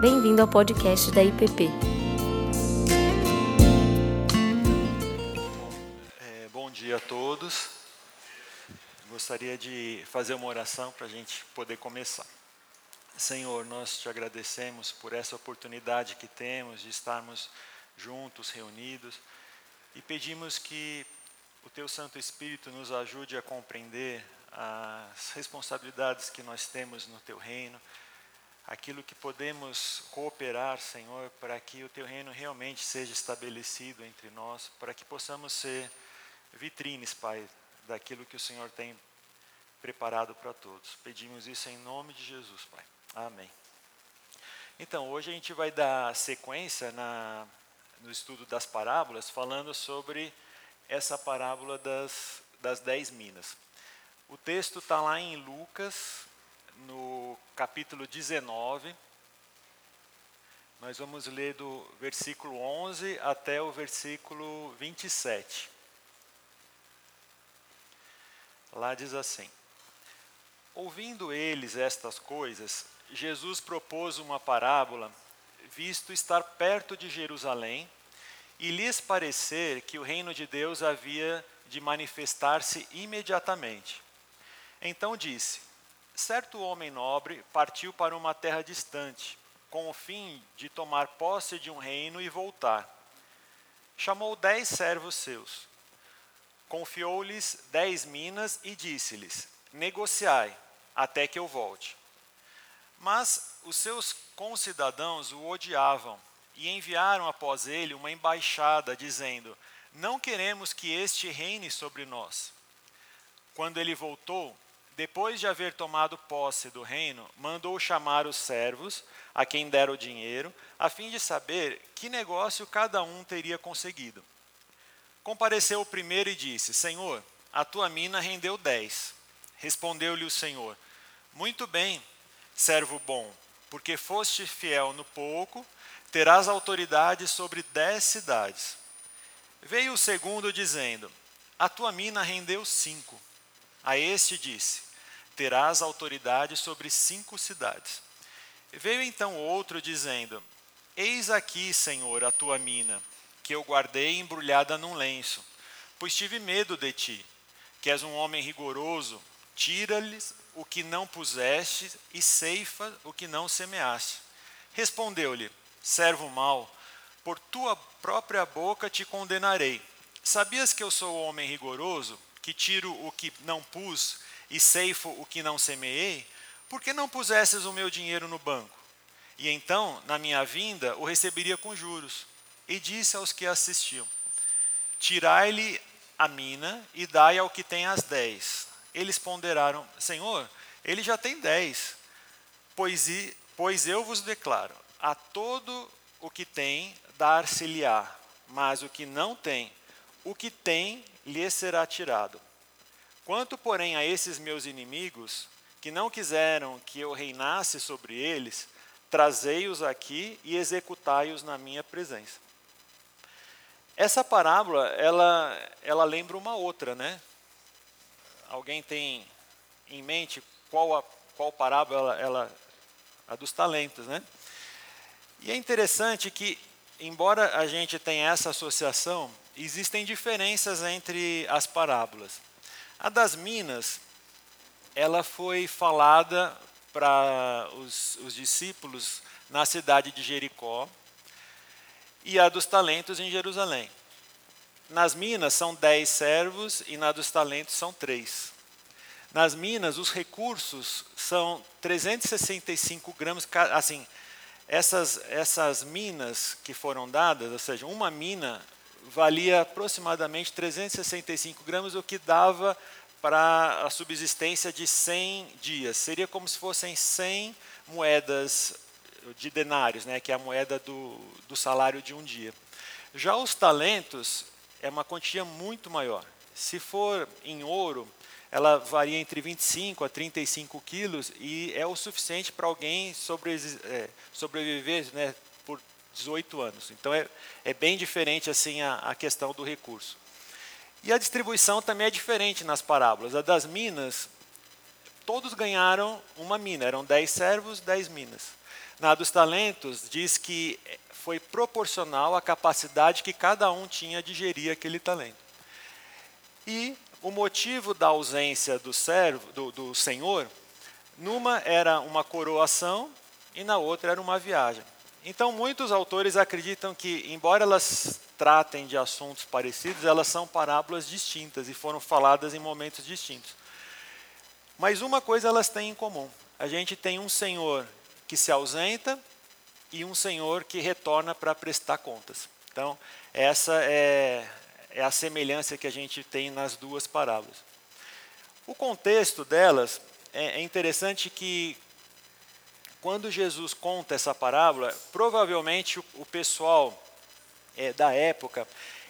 Bem-vindo ao podcast da IPP. É, bom dia a todos. Gostaria de fazer uma oração para a gente poder começar. Senhor, nós te agradecemos por essa oportunidade que temos de estarmos juntos, reunidos, e pedimos que o Teu Santo Espírito nos ajude a compreender as responsabilidades que nós temos no Teu reino, aquilo que podemos cooperar, Senhor, para que o Teu reino realmente seja estabelecido entre nós, para que possamos ser vitrines, Pai, daquilo que o Senhor tem preparado para todos. Pedimos isso em nome de Jesus, Pai. Amém. Então, hoje a gente vai dar sequência na, no estudo das parábolas, falando sobre essa parábola das, das dez minas. O texto está lá em Lucas, no capítulo 19. Nós vamos ler do versículo 11 até o versículo 27. Lá diz assim: Ouvindo eles estas coisas, Jesus propôs uma parábola, visto estar perto de Jerusalém e lhes parecer que o reino de Deus havia de manifestar-se imediatamente. Então disse: Certo homem nobre partiu para uma terra distante, com o fim de tomar posse de um reino e voltar. Chamou dez servos seus, confiou-lhes dez minas e disse-lhes: Negociai, até que eu volte. Mas os seus concidadãos o odiavam e enviaram após ele uma embaixada, dizendo: Não queremos que este reine sobre nós. Quando ele voltou, depois de haver tomado posse do reino, mandou chamar os servos, a quem dera o dinheiro, a fim de saber que negócio cada um teria conseguido. Compareceu o primeiro e disse: Senhor, a tua mina rendeu dez. Respondeu-lhe o Senhor: Muito bem, servo bom, porque foste fiel no pouco, terás autoridade sobre dez cidades. Veio o segundo dizendo: A tua mina rendeu cinco. A este disse: Terás autoridade sobre cinco cidades. Veio então outro dizendo: Eis aqui, Senhor, a tua mina, que eu guardei embrulhada num lenço, pois tive medo de ti, que és um homem rigoroso, tira-lhes o que não puseste e ceifa o que não semeaste. Respondeu-lhe: servo mau, por tua própria boca te condenarei. Sabias que eu sou homem rigoroso, que tiro o que não pus e ceifo o que não semeei? Por que não pusesses o meu dinheiro no banco? E então, na minha vinda, o receberia com juros. E disse aos que assistiam: Tirai-lhe a mina e dai ao que tem as dez. Eles ponderaram: Senhor, ele já tem dez. Pois, pois eu vos declaro: a todo o que tem, dar-se-lhe-á, mas o que não tem, o que tem, lhe será tirado. Quanto, porém, a esses meus inimigos, que não quiseram que eu reinasse sobre eles, trazei-os aqui e executai-os na minha presença. Essa parábola, ela, ela lembra uma outra, né? Alguém tem em mente qual, a, qual parábola ela, ela a dos talentos, né? E é interessante que, embora a gente tenha essa associação, existem diferenças entre as parábolas. A das minas, ela foi falada para os, os discípulos na cidade de Jericó, e a dos talentos em Jerusalém. Nas minas são dez servos e na dos talentos são três. Nas minas, os recursos são 365 gramas, assim, essas, essas minas que foram dadas, ou seja, uma mina valia aproximadamente 365 gramas, o que dava para a subsistência de 100 dias. Seria como se fossem 100 moedas de denários, né, que é a moeda do, do salário de um dia. Já os talentos é uma quantia muito maior. Se for em ouro, ela varia entre 25 a 35 quilos e é o suficiente para alguém é, sobreviver né, 18 anos. Então é, é bem diferente assim a, a, questão do recurso. E a distribuição também é diferente nas parábolas. A das minas, todos ganharam uma mina, eram 10 servos, 10 minas. na dos talentos diz que foi proporcional à capacidade que cada um tinha de gerir aquele talento. E o motivo da ausência do servo, do, do senhor, numa era uma coroação e na outra era uma viagem. Então, muitos autores acreditam que, embora elas tratem de assuntos parecidos, elas são parábolas distintas e foram faladas em momentos distintos. Mas uma coisa elas têm em comum: a gente tem um Senhor que se ausenta e um Senhor que retorna para prestar contas. Então, essa é, é a semelhança que a gente tem nas duas parábolas. O contexto delas é, é interessante que quando Jesus conta essa parábola, provavelmente o, o pessoal é, da época,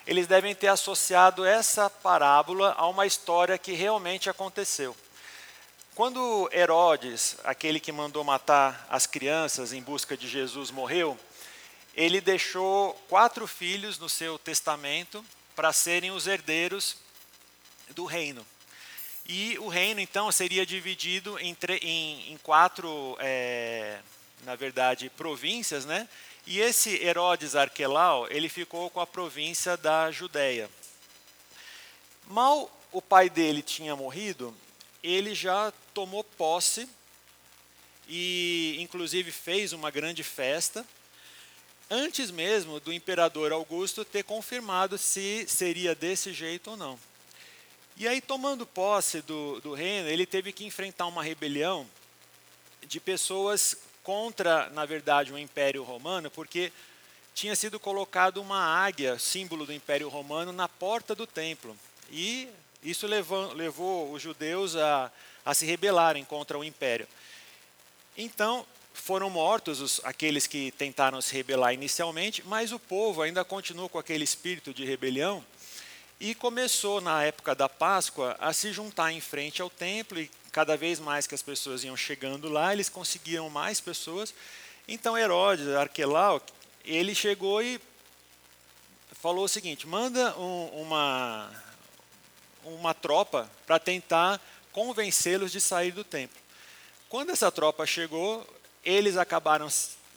eles devem ter associado essa parábola a uma história que realmente aconteceu. Quando Herodes, aquele que mandou matar as crianças em busca de Jesus, morreu, ele deixou quatro filhos no seu testamento para serem os herdeiros do reino. E o reino, então, seria dividido em, em, em quatro, é, na verdade, províncias, né? E esse Herodes Arquelau, ele ficou com a província da Judéia. Mal o pai dele tinha morrido, ele já tomou posse e, inclusive, fez uma grande festa, antes mesmo do imperador Augusto ter confirmado se seria desse jeito ou não. E aí, tomando posse do, do reino, ele teve que enfrentar uma rebelião de pessoas contra, na verdade, o Império Romano, porque tinha sido colocado uma águia, símbolo do Império Romano, na porta do templo. E isso levou, levou os judeus a, a se rebelarem contra o Império. Então, foram mortos os, aqueles que tentaram se rebelar inicialmente, mas o povo ainda continuou com aquele espírito de rebelião e começou, na época da Páscoa, a se juntar em frente ao templo, e cada vez mais que as pessoas iam chegando lá, eles conseguiam mais pessoas. Então Herodes, Arquelau, ele chegou e falou o seguinte: manda um, uma, uma tropa para tentar convencê-los de sair do templo. Quando essa tropa chegou, eles acabaram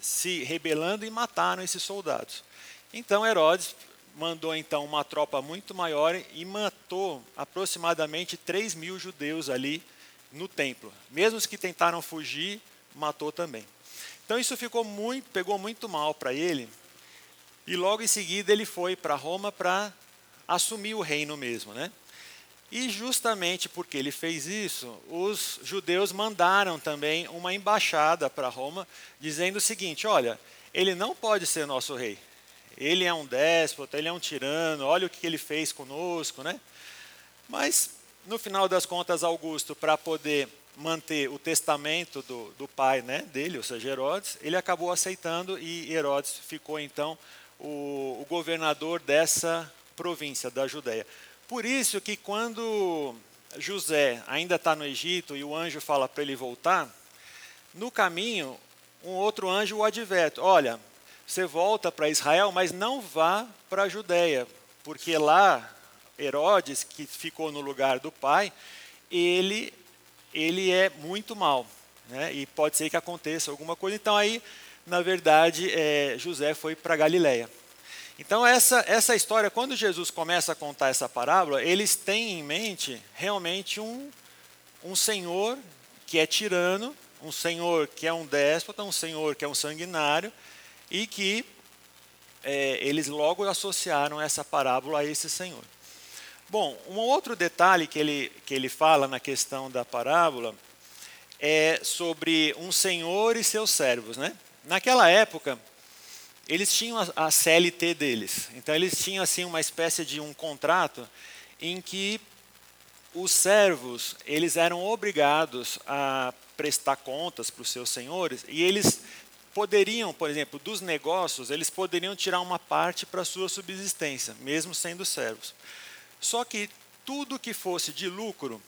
se rebelando e mataram esses soldados. Então Herodes mandou então uma tropa muito maior e matou aproximadamente 3 mil judeus ali no templo. Mesmo os que tentaram fugir, matou também. Então isso ficou muito, pegou muito mal para ele. E logo em seguida ele foi para Roma para assumir o reino mesmo, né? E justamente porque ele fez isso, os judeus mandaram também uma embaixada para Roma, dizendo o seguinte: olha, ele não pode ser nosso rei, ele é um déspota, ele é um tirano, olha o que ele fez conosco, né? Mas, no final das contas, Augusto, para poder manter o testamento do, do pai né, dele, ou seja, Herodes, ele acabou aceitando e Herodes ficou, então, o, o governador dessa província, da Judéia. Por isso que quando José ainda está no Egito e o anjo fala para ele voltar, no caminho, um outro anjo o adverte: olha, você volta para Israel, mas não vá para a Judéia, porque lá Herodes, que ficou no lugar do pai, ele, ele é muito mal. Né? E pode ser que aconteça alguma coisa. Então aí, na verdade, é, José foi para Galiléia. Então essa, essa história, quando Jesus começa a contar essa parábola, eles têm em mente realmente um, um senhor que é tirano, um senhor que é um déspota, um senhor que é um sanguinário, e que é, eles logo associaram essa parábola a esse Senhor. Bom, um outro detalhe que ele, que ele fala na questão da parábola é sobre um senhor e seus servos. Né? Naquela época, eles tinham a, a CLT deles. Então, eles tinham assim uma espécie de um contrato em que os servos eles eram obrigados a prestar contas para os seus senhores e eles poderiam, por exemplo, dos negócios, eles poderiam tirar uma parte para sua subsistência, mesmo sendo servos. Só que tudo que fosse de lucro,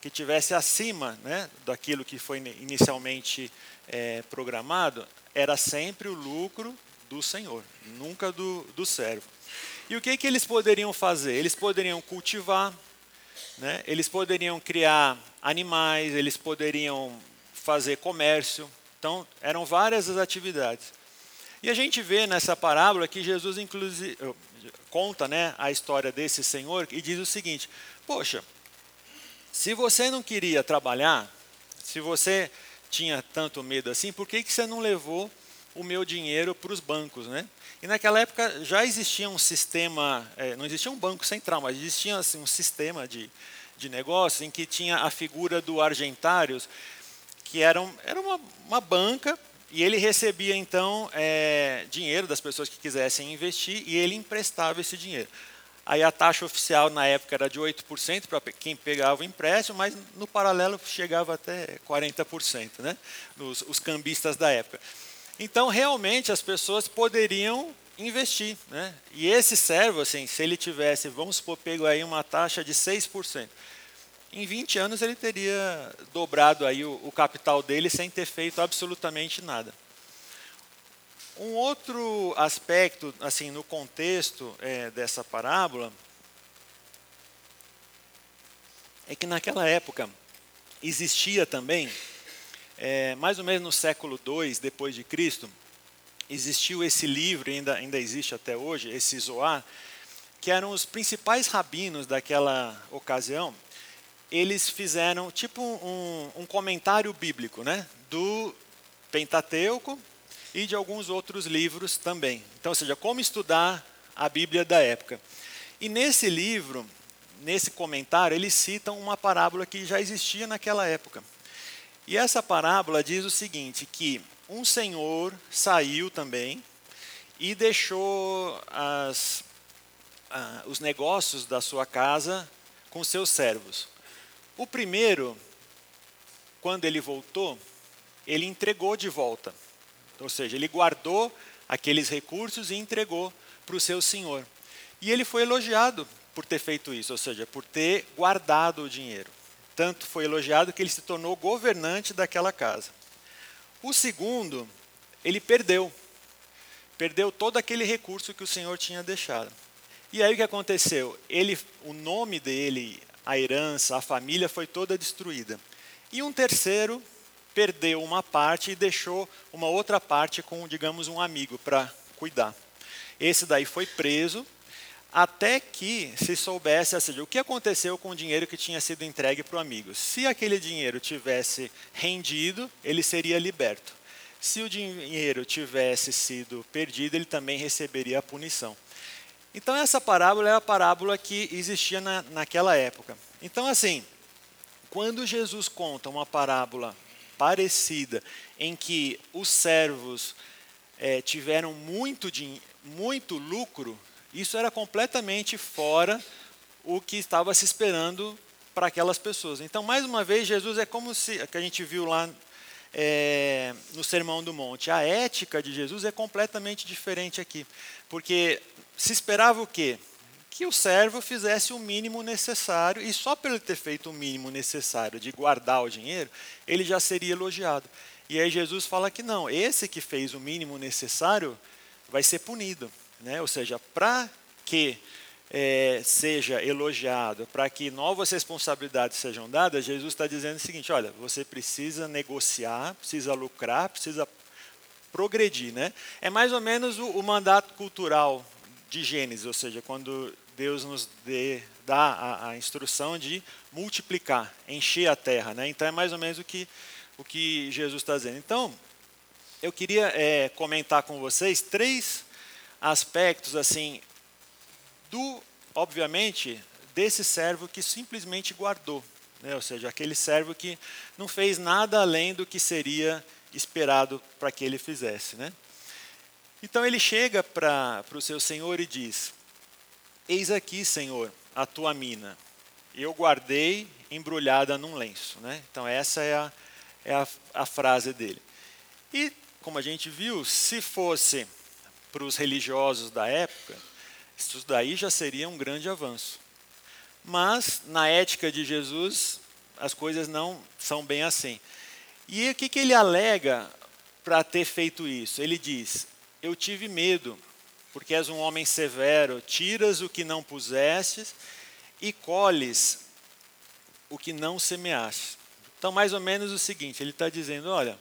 que tivesse acima né, daquilo que foi inicialmente é, programado, era sempre o lucro do Senhor, nunca do, do servo. E o que, que eles poderiam fazer? Eles poderiam cultivar, né, eles poderiam criar animais, eles poderiam fazer comércio, Então, eram várias as atividades. E a gente vê nessa parábola que Jesus inclusive conta, né, a história desse senhor e diz o seguinte: Poxa, se você não queria trabalhar, se você tinha tanto medo assim, por que, que você não levou o meu dinheiro para os bancos, né? E naquela época já existia um sistema, é, não existia um banco central, mas existia assim, um sistema de, de negócio em que tinha a figura do argentários, que era, um, era uma, uma banca e ele recebia então é, dinheiro das pessoas que quisessem investir e ele emprestava esse dinheiro. Aí a taxa oficial na época era de 8% para quem pegava o empréstimo, mas no paralelo chegava até 40%, né? Os, cambistas da época. Então, realmente, as pessoas poderiam investir. Né? E esse servo, assim, se ele tivesse, vamos supor, pego aí uma taxa de 6%, em 20 anos ele teria dobrado aí o, o capital dele sem ter feito absolutamente nada. Um outro aspecto, assim, no contexto é, dessa parábola, é que naquela época existia também é, mais ou menos no século II depois de Cristo, existiu esse livro, ainda, ainda existe até hoje, esse Zoar, que eram os principais rabinos daquela ocasião. Eles fizeram tipo um, um comentário bíblico, né, do Pentateuco e de alguns outros livros também. Então, ou seja, como estudar a Bíblia da época. E nesse livro, nesse comentário, eles citam uma parábola que já existia naquela época. E essa parábola diz o seguinte: que um senhor saiu também e deixou as, ah, os negócios da sua casa com seus servos. O primeiro, quando ele voltou, ele entregou de volta. Ou seja, ele guardou aqueles recursos e entregou para o seu senhor. E ele foi elogiado por ter feito isso, ou seja, por ter guardado o dinheiro tanto foi elogiado que ele se tornou governante daquela casa. O segundo, ele perdeu. Perdeu todo aquele recurso que o Senhor tinha deixado. E aí o que aconteceu? Ele, o nome dele, a herança, a família foi toda destruída. E um terceiro perdeu uma parte e deixou uma outra parte com, digamos, um amigo para cuidar. Esse daí foi preso até que se soubesse, ou seja, o que aconteceu com o dinheiro que tinha sido entregue para o amigo. Se aquele dinheiro tivesse rendido, ele seria liberto. Se o dinheiro tivesse sido perdido, ele também receberia a punição. Então, essa parábola é a parábola que existia na, naquela época. Então, assim, quando Jesus conta uma parábola parecida, em que os servos é, tiveram muito, muito lucro, isso era completamente fora o que estava se esperando para aquelas pessoas. Então, mais uma vez, Jesus é como se, que a gente viu lá é, no Sermão do Monte, a ética de Jesus é completamente diferente aqui. Porque se esperava o quê? Que o servo fizesse o mínimo necessário, e só por ele ter feito o mínimo necessário de guardar o dinheiro, ele já seria elogiado. E aí Jesus fala que não, esse que fez o mínimo necessário vai ser punido. Né? Ou seja, para que é, seja elogiado, para que novas responsabilidades sejam dadas, Jesus está dizendo o seguinte: olha, você precisa negociar, precisa lucrar, precisa progredir. Né? É mais ou menos o, o mandato cultural de Gênesis, ou seja, quando Deus nos dê, dá a, a, instrução de multiplicar, encher a terra. Né? Então é mais ou menos o que, o que Jesus está dizendo. Então, eu queria é, comentar com vocês três aspectos assim do, obviamente, desse servo que simplesmente guardou, né? ou seja, aquele servo que não fez nada além do que seria esperado para que ele fizesse, né? Então ele chega para o seu senhor e diz: Eis aqui, senhor, a tua mina. Eu guardei embrulhada num lenço. Né? Então, essa é, a, é a, a frase dele. E, como a gente viu, se fosse para os religiosos da época, isso daí já seria um grande avanço. Mas, na ética de Jesus, as coisas não são bem assim. E o que, que ele alega para ter feito isso? Ele diz: Eu tive medo, porque és um homem severo, tiras o que não pusestes e colhes o que não semeaste. Então, mais ou menos o seguinte: ele está dizendo, olha,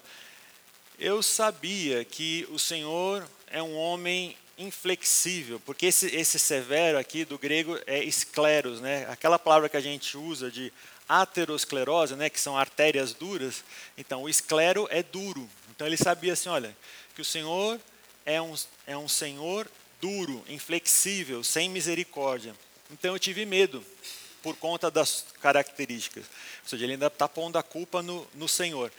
eu sabia que o Senhor é um homem inflexível, porque esse, esse severo aqui do grego é escleros, né? aquela palavra que a gente usa de aterosclerose, né? que são artérias duras. Então, o esclero é duro. Então, ele sabia assim: olha, que o Senhor é um, é um Senhor duro, inflexível, sem misericórdia. Então, eu tive medo por conta das características. Ou seja, ele ainda está pondo a culpa no, no Senhor.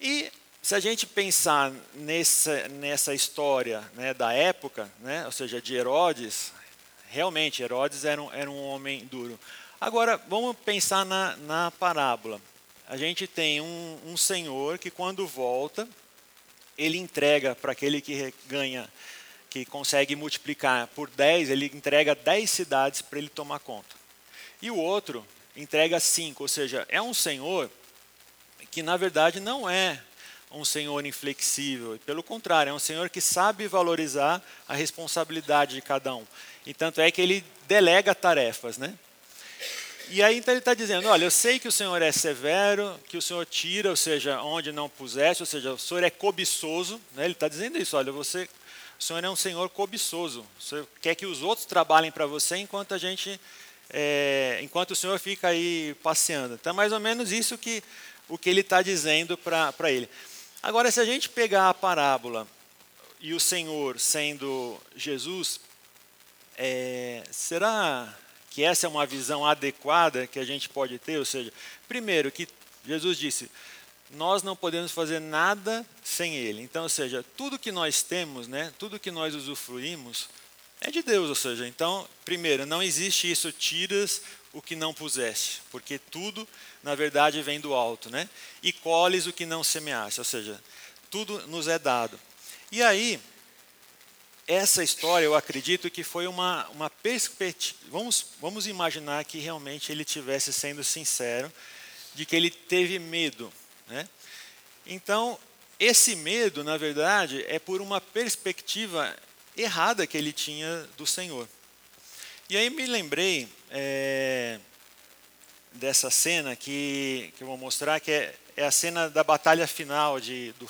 E se a gente pensar nessa, nessa história né, da época, né, ou seja, de Herodes, realmente Herodes era um, era um homem duro. Agora, vamos pensar na, na parábola. A gente tem um, um senhor que, quando volta, ele entrega para aquele que ganha, que consegue multiplicar por 10, ele entrega 10 cidades para ele tomar conta. E o outro entrega 5, ou seja, é um senhor que, na verdade, não é um senhor inflexível. Pelo contrário, é um senhor que sabe valorizar a responsabilidade de cada um. E tanto é que ele delega tarefas, né? E aí então ele está dizendo, olha, eu sei que o Senhor é severo, que o Senhor tira, ou seja, onde não pusesse, ou seja, o Senhor é cobiçoso. Né? Ele está dizendo isso, olha, você, o Senhor é um Senhor cobiçoso. O Senhor quer que os outros trabalhem para você enquanto a gente, é, enquanto o Senhor fica aí passeando. Então, é mais ou menos isso que o que ele está dizendo para ele. Agora, se a gente pegar a parábola e o Senhor sendo Jesus, é, será que essa é uma visão adequada que a gente pode ter? Ou seja, primeiro, que Jesus disse: nós não podemos fazer nada sem Ele. Então, ou seja, tudo que nós temos, né, tudo que nós usufruímos, é de Deus. Ou seja, então, primeiro, não existe isso, tiras o que não puseste, porque tudo, na verdade, vem do alto, né? E colhes o que não semeaste, ou seja, tudo nos é dado. E aí, essa história, eu acredito que foi uma, uma perspectiva. Vamos, vamos imaginar que realmente ele tivesse sendo sincero, de que ele teve medo, né? Então, esse medo, na verdade, é por uma perspectiva errada que ele tinha do Senhor. E aí me lembrei é, dessa cena que, que eu vou mostrar, que é, é a cena da batalha final de, do,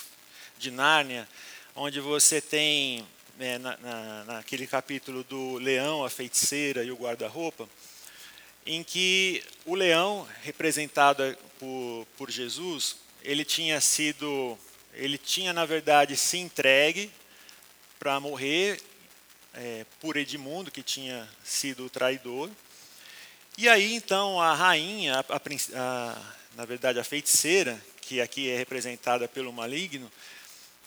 de Nárnia, onde você tem, é, na, na, naquele capítulo do leão, a feiticeira e o guarda-roupa, em que o leão, representado por, por Jesus, ele tinha sido, ele tinha na verdade se entregue para morrer é, por Edmundo, que tinha sido o traidor. E aí, então, a rainha, a, a, na verdade, a feiticeira, que aqui é representada pelo maligno,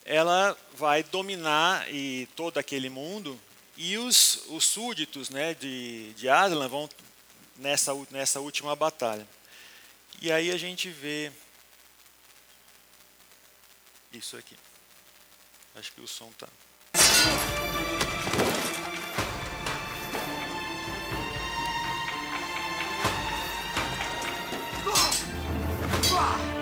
ela vai dominar e todo aquele mundo e os, os súditos né, de, de Aslan vão nessa, nessa última batalha. E aí a gente vê isso aqui. Acho que o som está. Hurrah!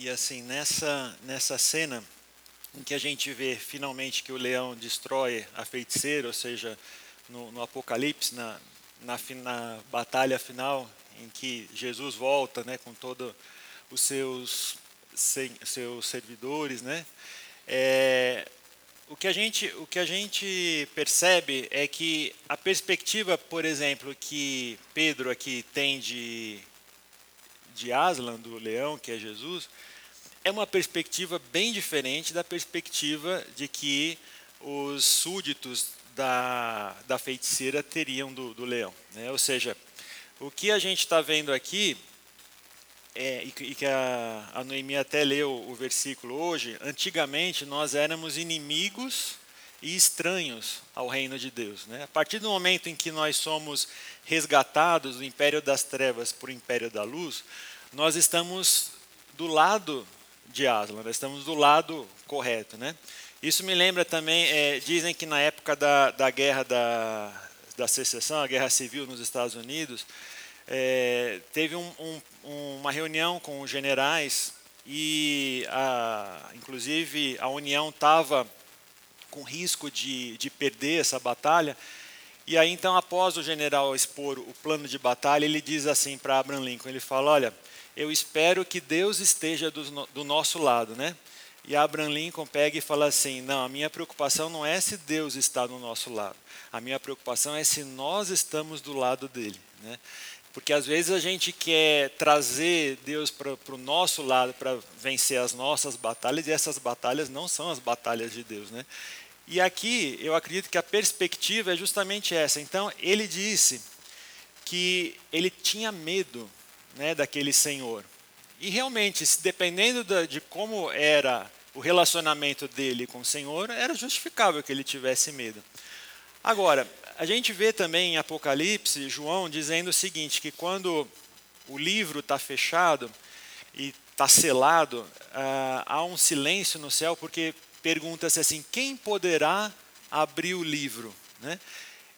E assim, nessa, nessa cena em que a gente vê finalmente que o leão destrói a feiticeira, ou seja, no, no Apocalipse, na, na, na, batalha final, em que Jesus volta né, com todos os seus, seus servidores, né, é, o que, a gente, o que a gente percebe é que a perspectiva, por exemplo, que Pedro aqui tem de, de Aslan, do leão, que é Jesus, é uma perspectiva bem diferente da perspectiva de que os súditos da, da feiticeira teriam do, do leão. Né? Ou seja, o que a gente está vendo aqui, é, e, que a, a Noemi até leu o versículo hoje, antigamente nós éramos inimigos e estranhos ao reino de Deus. Né? A partir do momento em que nós somos resgatados do império das trevas para o império da luz, nós estamos do lado de Aslan, nós estamos do lado correto. Né? Isso me lembra também, é, dizem que na época da, da guerra da, da secessão, a guerra civil nos Estados Unidos, é, teve um, um, uma reunião com os generais e, a, inclusive, a União estava com risco de, de perder essa batalha. E aí, então, após o general expor o plano de batalha, ele diz assim para Abraham Lincoln, ele fala, olha, eu espero que Deus esteja do, do nosso lado, né? E Abraham Lincoln pega e fala assim: não, a minha preocupação não é se Deus está do nosso lado, a minha preocupação é se nós estamos do lado dele. Né? Porque às vezes a gente quer trazer Deus para o nosso lado para vencer as nossas batalhas, e essas batalhas não são as batalhas de Deus. Né? E aqui eu acredito que a perspectiva é justamente essa. Então ele disse que ele tinha medo né, daquele senhor. E realmente, dependendo de como era o relacionamento dele com o Senhor, era justificável que ele tivesse medo. Agora, a gente vê também em Apocalipse, João dizendo o seguinte, que quando o livro está fechado e está selado, ah, há um silêncio no céu, porque pergunta-se assim, quem poderá abrir o livro? Né?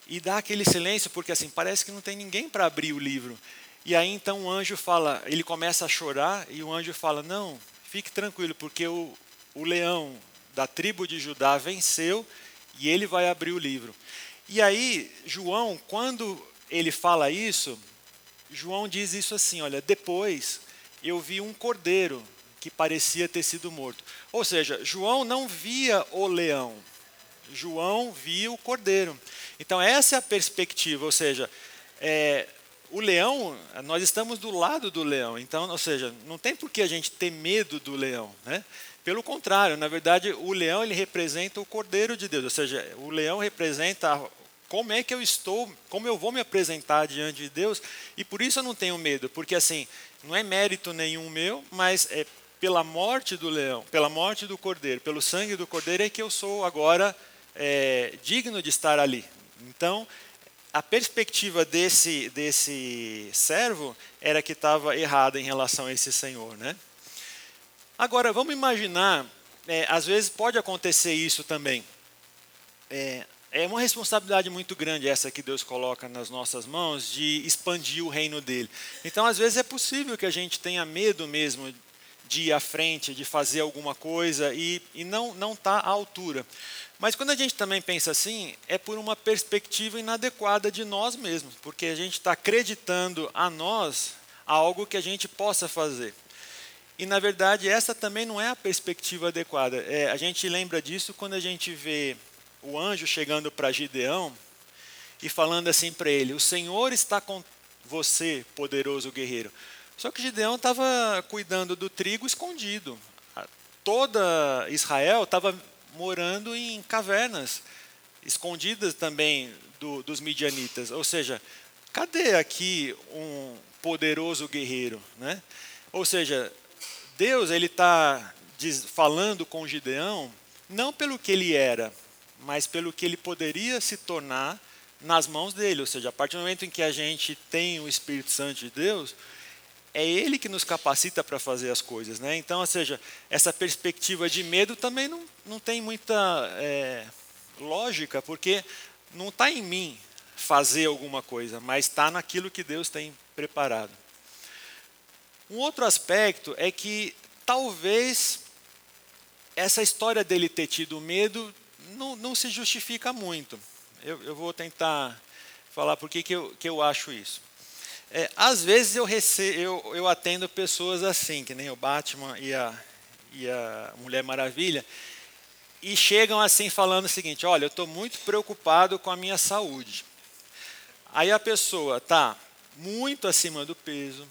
E dá aquele silêncio, porque assim, parece que não tem ninguém para abrir o livro. E aí então o anjo fala, ele começa a chorar e o anjo fala: Não, fique tranquilo, porque o, o leão da tribo de Judá venceu e ele vai abrir o livro. E aí, João, quando ele fala isso, João diz isso assim: Olha, depois eu vi um cordeiro que parecia ter sido morto. Ou seja, João não via o leão, João via o cordeiro. Então, essa é a perspectiva, ou seja, é, o leão, nós estamos do lado do leão, então, ou seja, não tem por que a gente ter medo do leão, né? Pelo contrário, na verdade, o leão ele representa o cordeiro de Deus, ou seja, o leão representa como é que eu estou, como eu vou me apresentar diante de Deus, e por isso eu não tenho medo, porque assim, não é mérito nenhum meu, mas é pela morte do leão, pela morte do cordeiro, pelo sangue do cordeiro é que eu sou agora é, digno de estar ali. Então, a perspectiva desse, desse servo era que estava errada em relação a esse senhor. Né? Agora, vamos imaginar, é, às vezes pode acontecer isso também. É, é uma responsabilidade muito grande essa que Deus coloca nas nossas mãos de expandir o reino dele. Então, às vezes é possível que a gente tenha medo mesmo de ir à frente, de fazer alguma coisa e, e não não está à altura. Mas quando a gente também pensa assim, é por uma perspectiva inadequada de nós mesmos, porque a gente está acreditando a nós algo que a gente possa fazer. E na verdade essa também não é a perspectiva adequada. É, a gente lembra disso quando a gente vê o anjo chegando para Gideão e falando assim para ele: O Senhor está com você, poderoso guerreiro. Só que Gideão estava cuidando do trigo escondido. Toda Israel estava morando em cavernas, escondidas também do, dos midianitas. Ou seja, cadê aqui um poderoso guerreiro? Né? Ou seja, Deus ele está falando com Gideão não pelo que ele era, mas pelo que ele poderia se tornar nas mãos dele. Ou seja, a partir do momento em que a gente tem o Espírito Santo de Deus, é Ele que nos capacita para fazer as coisas. Né? Então, ou seja, essa perspectiva de medo também não, não tem muita é, lógica, porque não está em mim fazer alguma coisa, mas está naquilo que Deus tem preparado. Um outro aspecto é que talvez essa história dele ter tido medo não, não se justifica muito. Eu, eu, vou tentar falar por que, que, eu, que eu acho isso. É, às vezes eu, eu, eu atendo pessoas assim, que nem o Batman e a, e a Mulher Maravilha, e chegam assim falando o seguinte: olha, eu estou muito preocupado com a minha saúde. Aí a pessoa está muito acima do peso,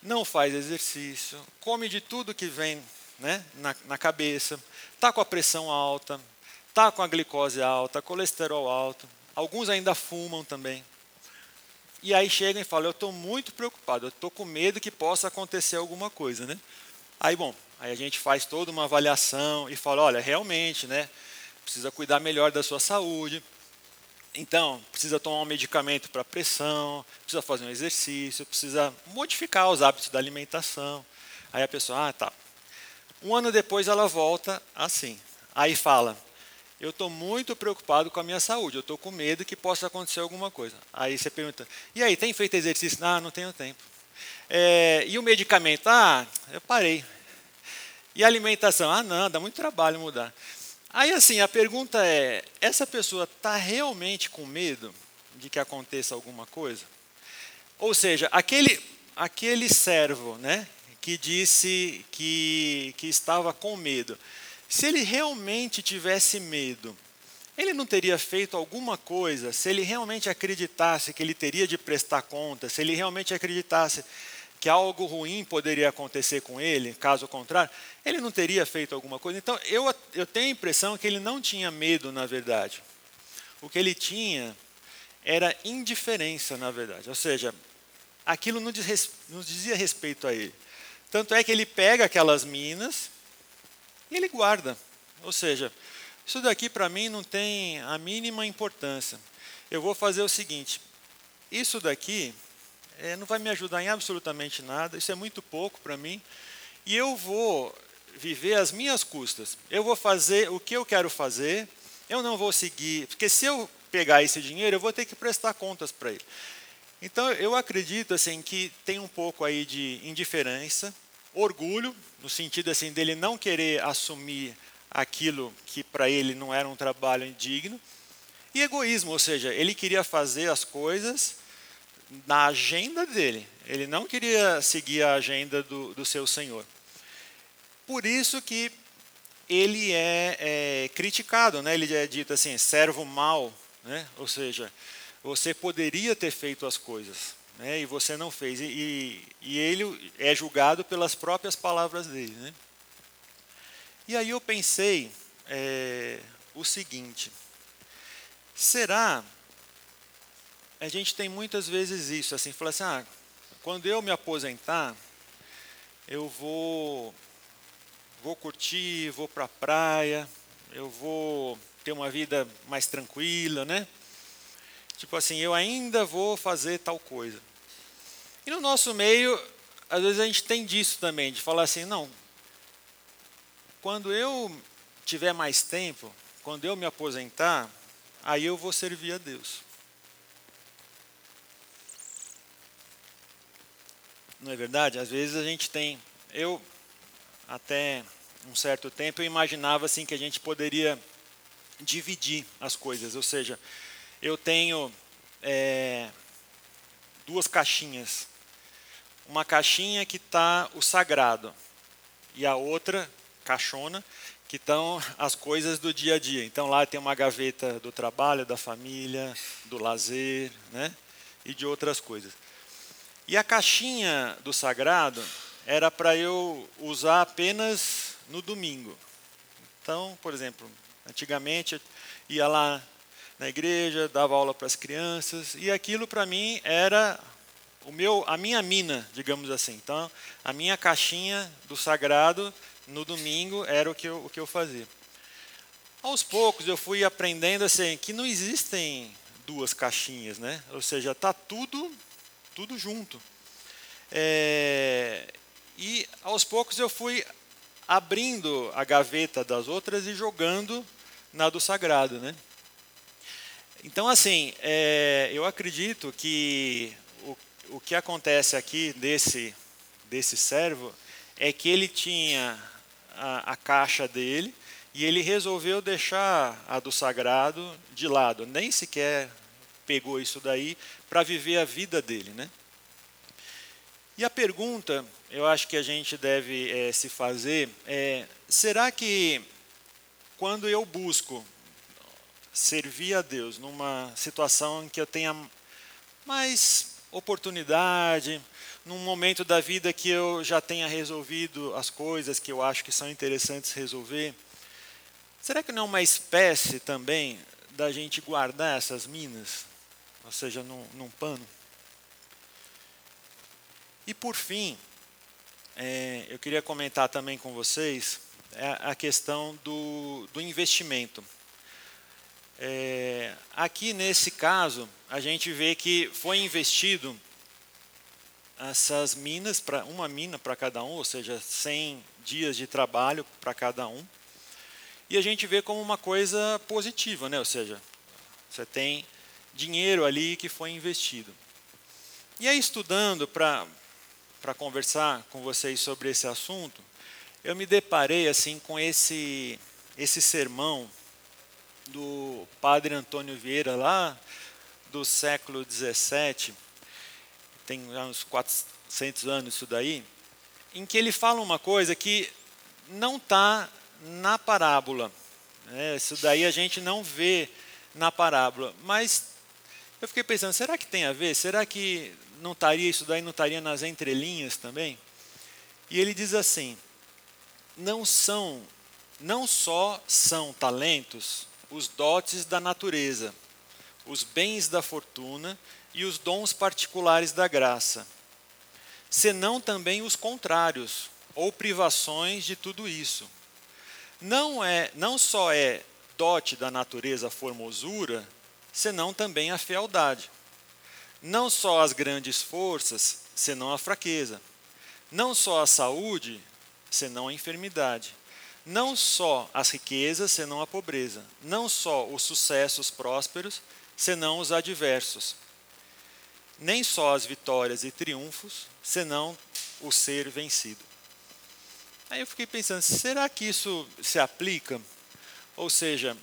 não faz exercício, come de tudo que vem né, na, na cabeça, está com a pressão alta, está com a glicose alta, colesterol alto, alguns ainda fumam também. E aí chegam e falam: Eu estou muito preocupado, eu estou com medo que possa acontecer alguma coisa. Né? Aí, bom, aí a gente faz toda uma avaliação e fala: Olha, realmente, né, precisa cuidar melhor da sua saúde. Então, precisa tomar um medicamento para pressão, precisa fazer um exercício, precisa modificar os hábitos da alimentação. Aí a pessoa, ah, tá. Um ano depois ela volta assim. Aí fala, eu estou muito preocupado com a minha saúde, eu estou com medo que possa acontecer alguma coisa. Aí você pergunta, e aí, tem feito exercício? Ah, não tenho tempo. É, e o medicamento? Ah, eu parei. E a alimentação? Ah, não, dá muito trabalho mudar. Aí, assim, a pergunta é: essa pessoa está realmente com medo de que aconteça alguma coisa? Ou seja, aquele, aquele servo né, que disse que, que estava com medo, se ele realmente tivesse medo, ele não teria feito alguma coisa, se ele realmente acreditasse que ele teria de prestar conta, se ele realmente acreditasse que algo ruim poderia acontecer com ele, caso contrário, ele não teria feito alguma coisa. Então, eu, eu tenho a impressão que ele não tinha medo, na verdade. O que ele tinha era indiferença, na verdade. Ou seja, aquilo não, diz, não dizia respeito a ele. Tanto é que ele pega aquelas minas ele guarda. Ou seja, isso daqui para mim não tem a mínima importância. Eu vou fazer o seguinte: isso daqui é, não vai me ajudar em absolutamente nada, isso é muito pouco para mim, e eu vou viver às minhas custas. Eu vou fazer o que eu quero fazer, eu não vou seguir, porque se eu pegar esse dinheiro, eu vou ter que prestar contas para ele. Então, eu acredito assim que tem um pouco aí de indiferença, orgulho, no sentido assim dele não querer assumir aquilo que para ele não era um trabalho indigno, e egoísmo, ou seja, ele queria fazer as coisas na agenda dele. Ele não queria seguir a agenda do, do seu Senhor. Por isso que ele é, é, criticado, né? ele é dito assim, servo mau, né? ou seja, você poderia ter feito as coisas, né? e você não fez. E, e, e, ele é julgado pelas próprias palavras dele. Né? E aí eu pensei é, o seguinte: será a gente tem muitas vezes isso, assim, fala assim, ah, quando eu me aposentar, eu vou vou curtir, vou para a praia, eu vou ter uma vida mais tranquila, né? Tipo assim, eu ainda vou fazer tal coisa. E no nosso meio, às vezes a gente tem disso também, de falar assim, não, quando eu tiver mais tempo, quando eu me aposentar, aí eu vou servir a Deus. Não é verdade? Às vezes a gente tem. Eu, até um certo tempo, eu imaginava assim que a gente poderia dividir as coisas. Ou seja, eu tenho é, duas caixinhas. Uma caixinha que está o sagrado e a outra caixona que estão as coisas do dia a dia. Então lá tem uma gaveta do trabalho, da família, do lazer, né? E de outras coisas. E a caixinha do sagrado era para eu usar apenas no domingo. Então, por exemplo, antigamente eu ia lá na igreja, dava aula para as crianças, e aquilo para mim era o meu, a minha mina, digamos assim. Então, a minha caixinha do sagrado no domingo era o que eu, o que eu fazia. Aos poucos eu fui aprendendo assim que não existem duas caixinhas, né? Ou seja, está tudo tudo junto. É, e aos poucos eu fui abrindo a gaveta das outras e jogando na do sagrado, né? Então, assim, é, eu acredito que o, que acontece aqui desse, desse servo é que ele tinha a, a caixa dele e ele resolveu deixar a do sagrado de lado, nem sequer pegou isso daí para viver a vida dele, né? E a pergunta, eu acho que a gente deve é, se fazer é: será que quando eu busco servir a Deus numa situação em que eu tenha mais oportunidade, num momento da vida que eu já tenha resolvido as coisas que eu acho que são interessantes resolver, será que não é uma espécie também da gente guardar essas minas, ou seja, num, num pano? E por fim, é, eu queria comentar também com vocês é a questão do, do investimento. É, aqui nesse caso, a gente vê que foi investido essas minas, para uma mina para cada um, ou seja, 100 dias de trabalho para cada um. E a gente vê como uma coisa positiva, né? ou seja, você tem dinheiro ali que foi investido. E aí, estudando para conversar com vocês sobre esse assunto, eu me deparei assim com esse, esse sermão do padre Antônio Vieira, lá do século XVII, tem uns 400 anos isso daí, em que ele fala uma coisa que não está na parábola. Né? Isso daí a gente não vê na parábola. Mas eu fiquei pensando, será que tem a ver? Será que não estaria isso daí, não estaria nas entrelinhas também? E ele diz assim: não são, não só são talentos os dotes da natureza, os bens da fortuna e os dons particulares da graça, senão também os contrários, ou privações de tudo isso. Não é, não só é dote da natureza a formosura, senão também a fealdade. Não só as grandes forças, senão a fraqueza. Não só a saúde, senão a enfermidade não só as riquezas, senão a pobreza, não só os sucessos prósperos, senão os adversos, nem só as vitórias e triunfos, senão o ser vencido. Aí eu fiquei pensando, será que isso se aplica? Ou seja,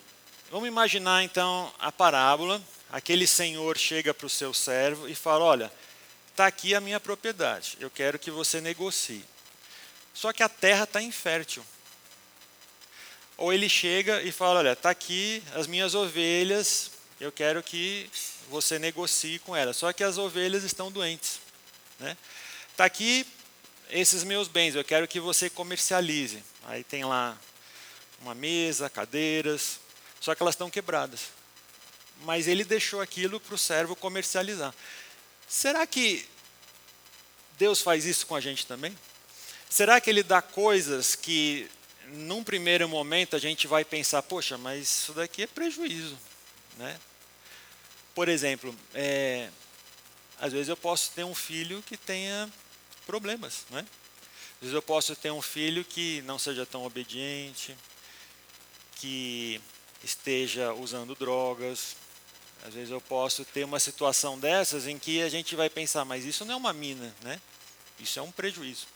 vamos imaginar então a parábola, aquele senhor chega para o seu servo e fala: Olha, está aqui a minha propriedade, eu quero que você negocie. Só que a terra está infértil ou ele chega e fala: Olha, está aqui as minhas ovelhas, eu quero que você negocie com elas. Só que as ovelhas estão doentes. Está né? Tá aqui esses meus bens, eu quero que você comercialize. Aí tem lá uma mesa, cadeiras, só que elas estão quebradas. Mas ele deixou aquilo para o servo comercializar. Será que Deus faz isso com a gente também? Será que ele dá coisas que num primeiro momento a gente vai pensar, poxa, mas isso daqui é prejuízo, né? Por exemplo, é, às vezes eu posso ter um filho que tenha problemas, né? Às vezes eu posso ter um filho que não seja tão obediente, que esteja usando drogas. Às vezes eu posso ter uma situação dessas em que a gente vai pensar, mas isso não é uma mina, né? Isso é um prejuízo.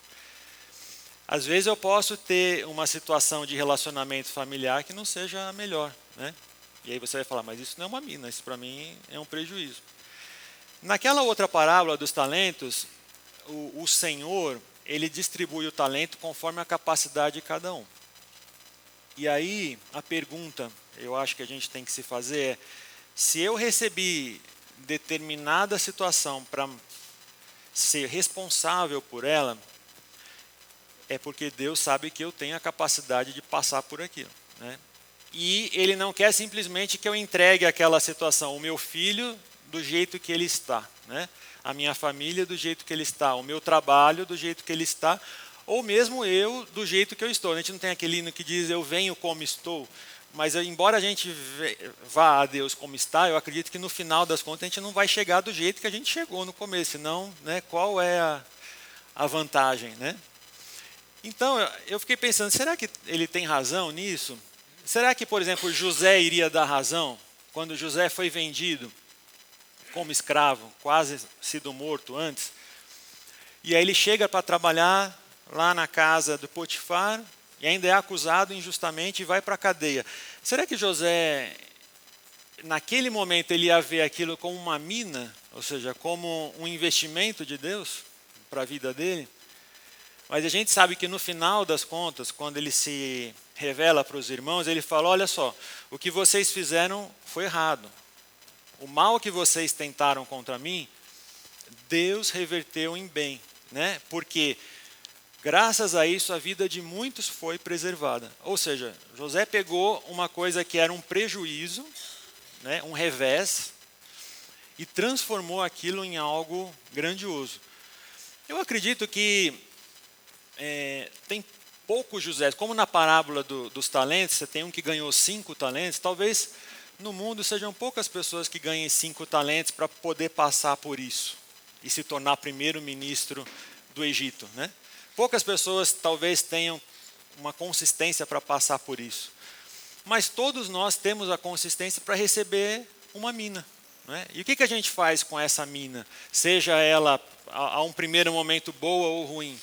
Às vezes eu posso ter uma situação de relacionamento familiar que não seja a melhor, né? E aí você vai falar, mas isso não é uma mina, isso para mim é um prejuízo. Naquela outra parábola dos talentos, o, o Senhor, ele distribui o talento conforme a capacidade de cada um. E aí a pergunta, eu acho que a gente tem que se fazer é: se eu recebi determinada situação para ser responsável por ela, é porque Deus sabe que eu tenho a capacidade de passar por aquilo. Né? E Ele não quer simplesmente que eu entregue aquela situação, o meu filho do jeito que ele está, né? a minha família do jeito que ele está, o meu trabalho do jeito que ele está, ou mesmo eu do jeito que eu estou. A gente não tem aquele hino que diz eu venho como estou, mas embora a gente vá a Deus como está, eu acredito que no final das contas a gente não vai chegar do jeito que a gente chegou no começo, senão né, qual é a, a vantagem, né? Então, eu fiquei pensando, será que ele tem razão nisso? Será que, por exemplo, José iria dar razão quando José foi vendido como escravo, quase sido morto antes? E aí ele chega para trabalhar, lá na casa do Potifar e ainda é acusado injustamente e vai para a cadeia. Será que José, naquele momento, ele ia ver aquilo como uma mina, ou seja, como um investimento de Deus para a vida dele? Mas a gente sabe que no final das contas, quando ele se revela para os irmãos, ele fala: Olha só, o que vocês fizeram foi errado. O mal que vocês tentaram contra mim, Deus reverteu em bem, né? Porque graças a isso a vida de muitos foi preservada. Ou seja, José pegou uma coisa que era um prejuízo, né, um revés, e transformou aquilo em algo grandioso. Eu acredito que é, tem poucos José, como na parábola do, dos talentos, você tem um que ganhou cinco talentos, talvez no mundo sejam poucas pessoas que ganhem cinco talentos para poder passar por isso e se tornar primeiro-ministro do Egito. Né? Poucas pessoas talvez tenham uma consistência para passar por isso. Mas todos nós temos a consistência para receber uma mina. Né? E o que, que a gente faz com essa mina? Seja ela a, a um primeiro momento boa ou ruim.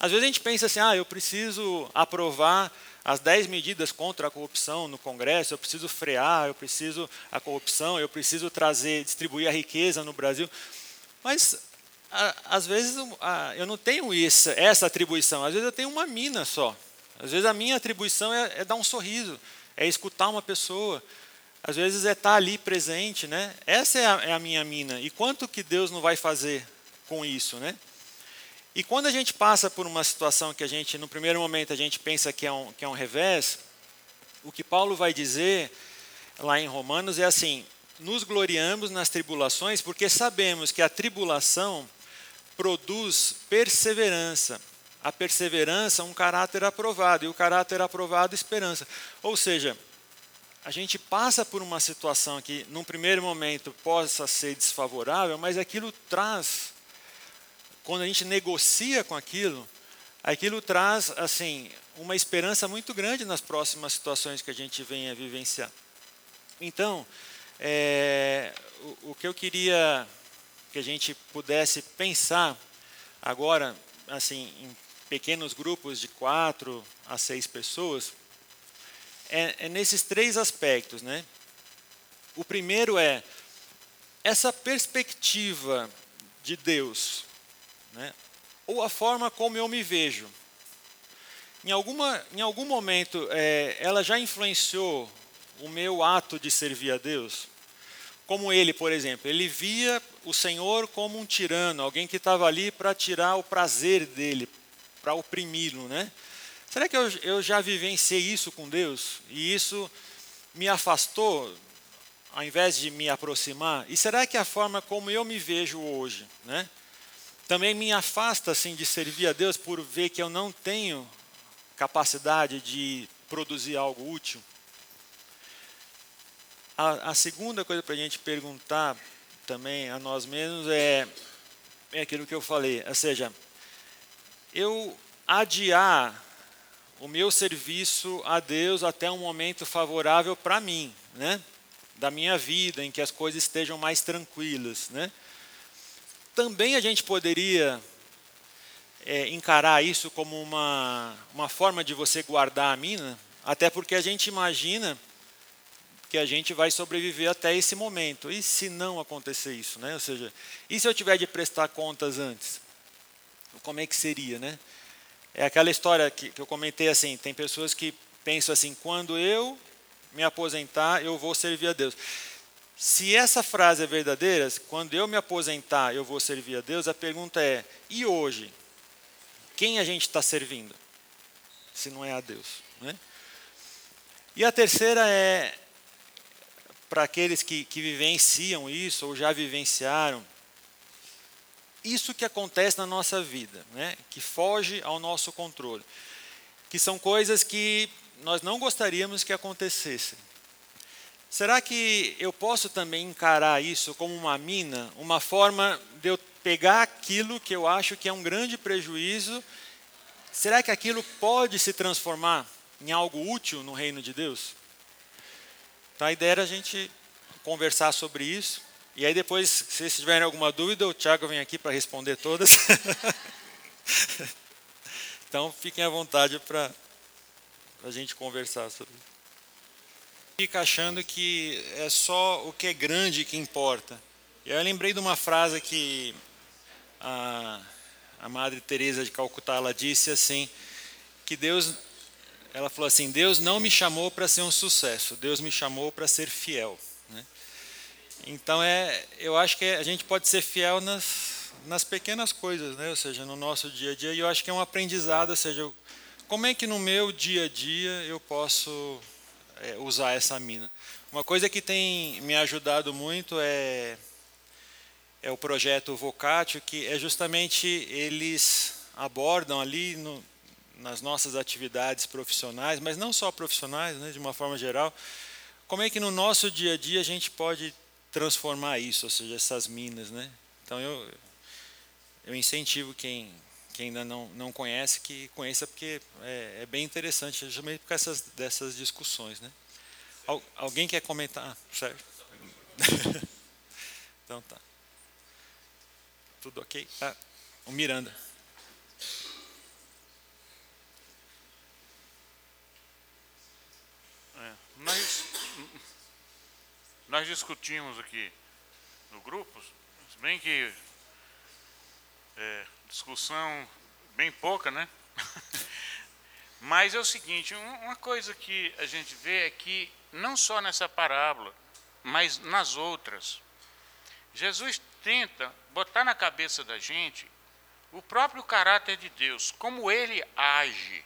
Às vezes a gente pensa assim, ah, eu preciso aprovar as 10 medidas contra a corrupção no Congresso, eu preciso frear, eu preciso a corrupção, eu preciso trazer, distribuir a riqueza no Brasil. Mas a, às vezes a, eu não tenho isso, essa atribuição, às vezes eu tenho uma mina só. Às vezes a minha atribuição é, é dar um sorriso, é escutar uma pessoa, às vezes é estar ali presente, né? Essa é a, é a minha mina. E quanto que Deus não vai fazer com isso, né? E quando a gente passa por uma situação que a gente, no primeiro momento, a gente pensa que é um, que é um revés, o que Paulo vai dizer lá em Romanos é assim: nos gloriamos nas tribulações porque sabemos que a tribulação produz perseverança. A perseverança, um caráter aprovado, e o caráter aprovado, esperança. Ou seja, a gente passa por uma situação que, num primeiro momento, possa ser desfavorável, mas aquilo traz quando a gente negocia com aquilo, aquilo traz assim uma esperança muito grande nas próximas situações que a gente venha vivenciar. Então, é, o, o que eu queria que a gente pudesse pensar agora, assim, em pequenos grupos de quatro a seis pessoas, é, é nesses três aspectos, né? O primeiro é essa perspectiva de Deus né? ou a forma como eu me vejo. Em, alguma, em algum momento, é, ela já influenciou o meu ato de servir a Deus? Como ele, por exemplo, ele via o Senhor como um tirano, alguém que estava ali para tirar o prazer dele, para oprimi-lo, né? Será que eu, eu já vivenciei isso com Deus e isso me afastou ao invés de me aproximar? E será que a forma como eu me vejo hoje, né? Também me afasta assim de servir a Deus por ver que eu não tenho capacidade de produzir algo útil. A, a segunda coisa para a gente perguntar também a nós mesmos é, é aquilo que eu falei, ou seja, eu adiar o meu serviço a Deus até um momento favorável para mim, né? da minha vida, em que as coisas estejam mais tranquilas. Né? Também a gente poderia é, encarar isso como uma, uma forma de você guardar a mina, até porque a gente imagina que a gente vai sobreviver até esse momento. E se não acontecer isso, né? Ou seja, e se eu tiver de prestar contas antes? Como é que seria, né? É aquela história que, que eu comentei assim, tem pessoas que pensam assim, quando eu me aposentar, eu vou servir a Deus. Se essa frase é verdadeira, quando eu me aposentar eu vou servir a Deus, a pergunta é: e hoje? Quem a gente está servindo? Se não é a Deus. Né? E a terceira é para aqueles que, que vivenciam isso ou já vivenciaram, isso que acontece na nossa vida, né? que foge ao nosso controle, que são coisas que nós não gostaríamos que acontecessem. Será que eu posso também encarar isso como uma mina, uma forma de eu pegar aquilo que eu acho que é um grande prejuízo? Será que aquilo pode se transformar em algo útil no reino de Deus? Então a ideia era a gente conversar sobre isso. E aí depois, se vocês tiverem alguma dúvida, o Tiago vem aqui para responder todas. Então fiquem à vontade para a gente conversar sobre isso. Fica achando que é só o que é grande que importa. E aí eu lembrei de uma frase que a, a Madre Teresa de Calcutá ela disse assim, que Deus, ela falou assim, Deus não me chamou para ser um sucesso, Deus me chamou para ser fiel. Né? Então é, eu acho que a gente pode ser fiel nas, nas pequenas coisas, né? ou seja, no nosso dia a dia. E eu acho que é um aprendizado, ou seja, como é que no meu dia a dia eu posso é, usar essa mina? Uma coisa que tem me ajudado muito é é o projeto Vocatio, que é justamente eles abordam ali no, nas nossas atividades profissionais, mas não só profissionais, né, de uma forma geral, como é que no nosso dia a dia a gente pode transformar isso, ou seja, essas minas, né? Então eu eu incentivo quem quem ainda não não conhece que conheça porque é, é bem interessante, justamente por causa dessas, dessas discussões, né? Al, alguém quer comentar, certo? então tá. Tudo ok? Ah, o Miranda. É, nós, nós discutimos aqui no grupo, se bem que é, discussão bem pouca, né? Mas é o seguinte, uma coisa que a gente vê é que não só nessa parábola, mas nas outras, Jesus tenta botar na cabeça da gente o próprio caráter de Deus, como ele age,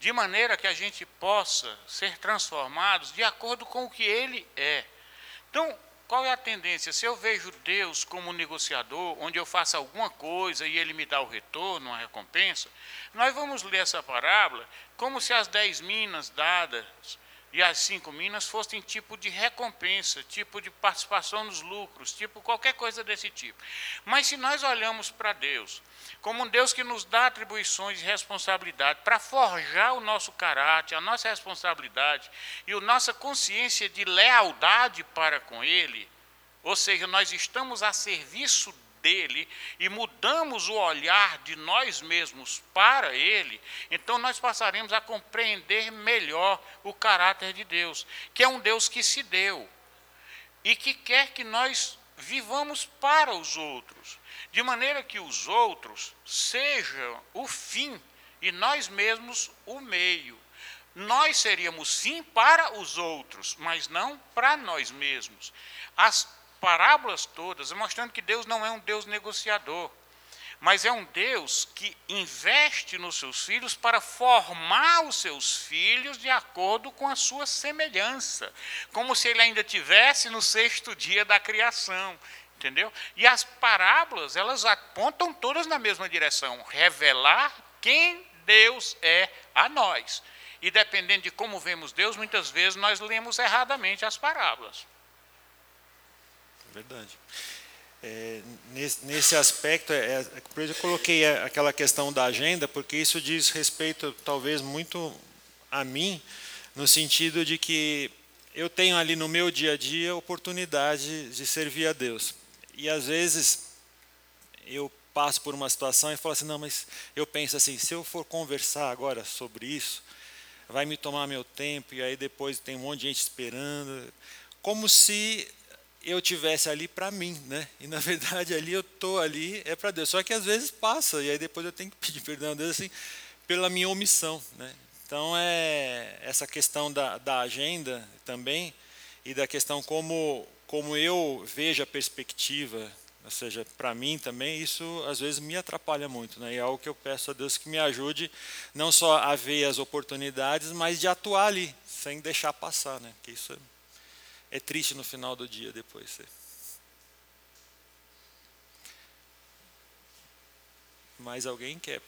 de maneira que a gente possa ser transformados de acordo com o que ele é. Então, qual é a tendência? Se eu vejo Deus como um negociador, onde eu faço alguma coisa e ele me dá o retorno, a recompensa, nós vamos ler essa parábola como se as dez minas dadas e as cinco minas fossem tipo de recompensa, tipo de participação nos lucros, tipo qualquer coisa desse tipo. Mas se nós olhamos para Deus como um Deus que nos dá atribuições e responsabilidade para forjar o nosso caráter, a nossa responsabilidade e a nossa consciência de lealdade para com Ele, ou seja, nós estamos a serviço dele e mudamos o olhar de nós mesmos para ele, então nós passaremos a compreender melhor o caráter de Deus, que é um Deus que se deu e que quer que nós vivamos para os outros, de maneira que os outros sejam o fim e nós mesmos o meio. Nós seríamos sim para os outros, mas não para nós mesmos. As parábolas todas mostrando que Deus não é um Deus negociador, mas é um Deus que investe nos seus filhos para formar os seus filhos de acordo com a sua semelhança, como se ele ainda tivesse no sexto dia da criação, entendeu? E as parábolas, elas apontam todas na mesma direção, revelar quem Deus é a nós. E dependendo de como vemos Deus, muitas vezes nós lemos erradamente as parábolas. Verdade. É, nesse, nesse, aspecto, é, é, por isso eu coloquei aquela questão da agenda, porque isso diz respeito, talvez, muito a mim, no sentido de que eu tenho ali no meu dia a dia oportunidade de servir a Deus. E às vezes eu passo por uma situação e falo assim: não, mas eu penso assim, se eu for conversar agora sobre isso, vai me tomar meu tempo, e aí depois tem um monte de gente esperando. Como se eu tivesse ali para mim, né? E na verdade ali eu tô ali é para Deus. Só que às vezes passa e aí depois eu tenho que pedir perdão a Deus assim pela minha omissão, né? Então é essa questão da, da agenda também e da questão como como eu vejo a perspectiva, ou seja, para mim também isso às vezes me atrapalha muito, né? E é algo que eu peço a Deus que me ajude não só a ver as oportunidades, mas de atuar ali sem deixar passar, né? Que isso é é triste no final do dia depois. Mais alguém quer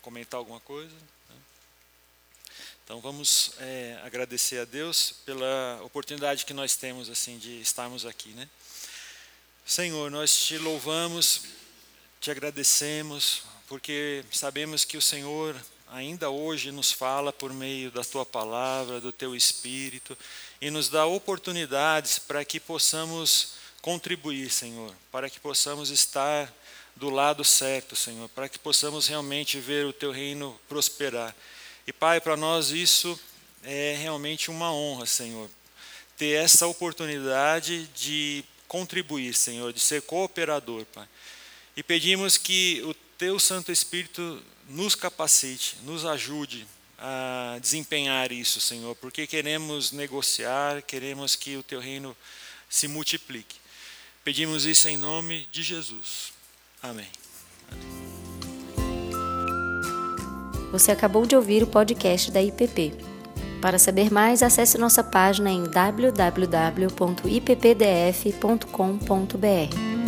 comentar alguma coisa? Então vamos é, agradecer a Deus pela oportunidade que nós temos assim de estarmos aqui, né? Senhor, nós te louvamos, te agradecemos, porque sabemos que o Senhor ainda hoje nos fala por meio da tua palavra, do teu espírito, e nos dá oportunidades para que possamos contribuir, Senhor, para que possamos estar do lado certo, Senhor, para que possamos realmente ver o teu reino prosperar. E Pai, para nós isso é realmente uma honra, Senhor, ter essa oportunidade de contribuir, Senhor, de ser cooperador, Pai. E pedimos que o teu Santo Espírito nos capacite, nos ajude a desempenhar isso, Senhor, porque queremos negociar, queremos que o teu reino se multiplique. Pedimos isso em nome de Jesus. Amém. Você acabou de ouvir o podcast da IPP. Para saber mais, acesse nossa página em www.ippdf.com.br.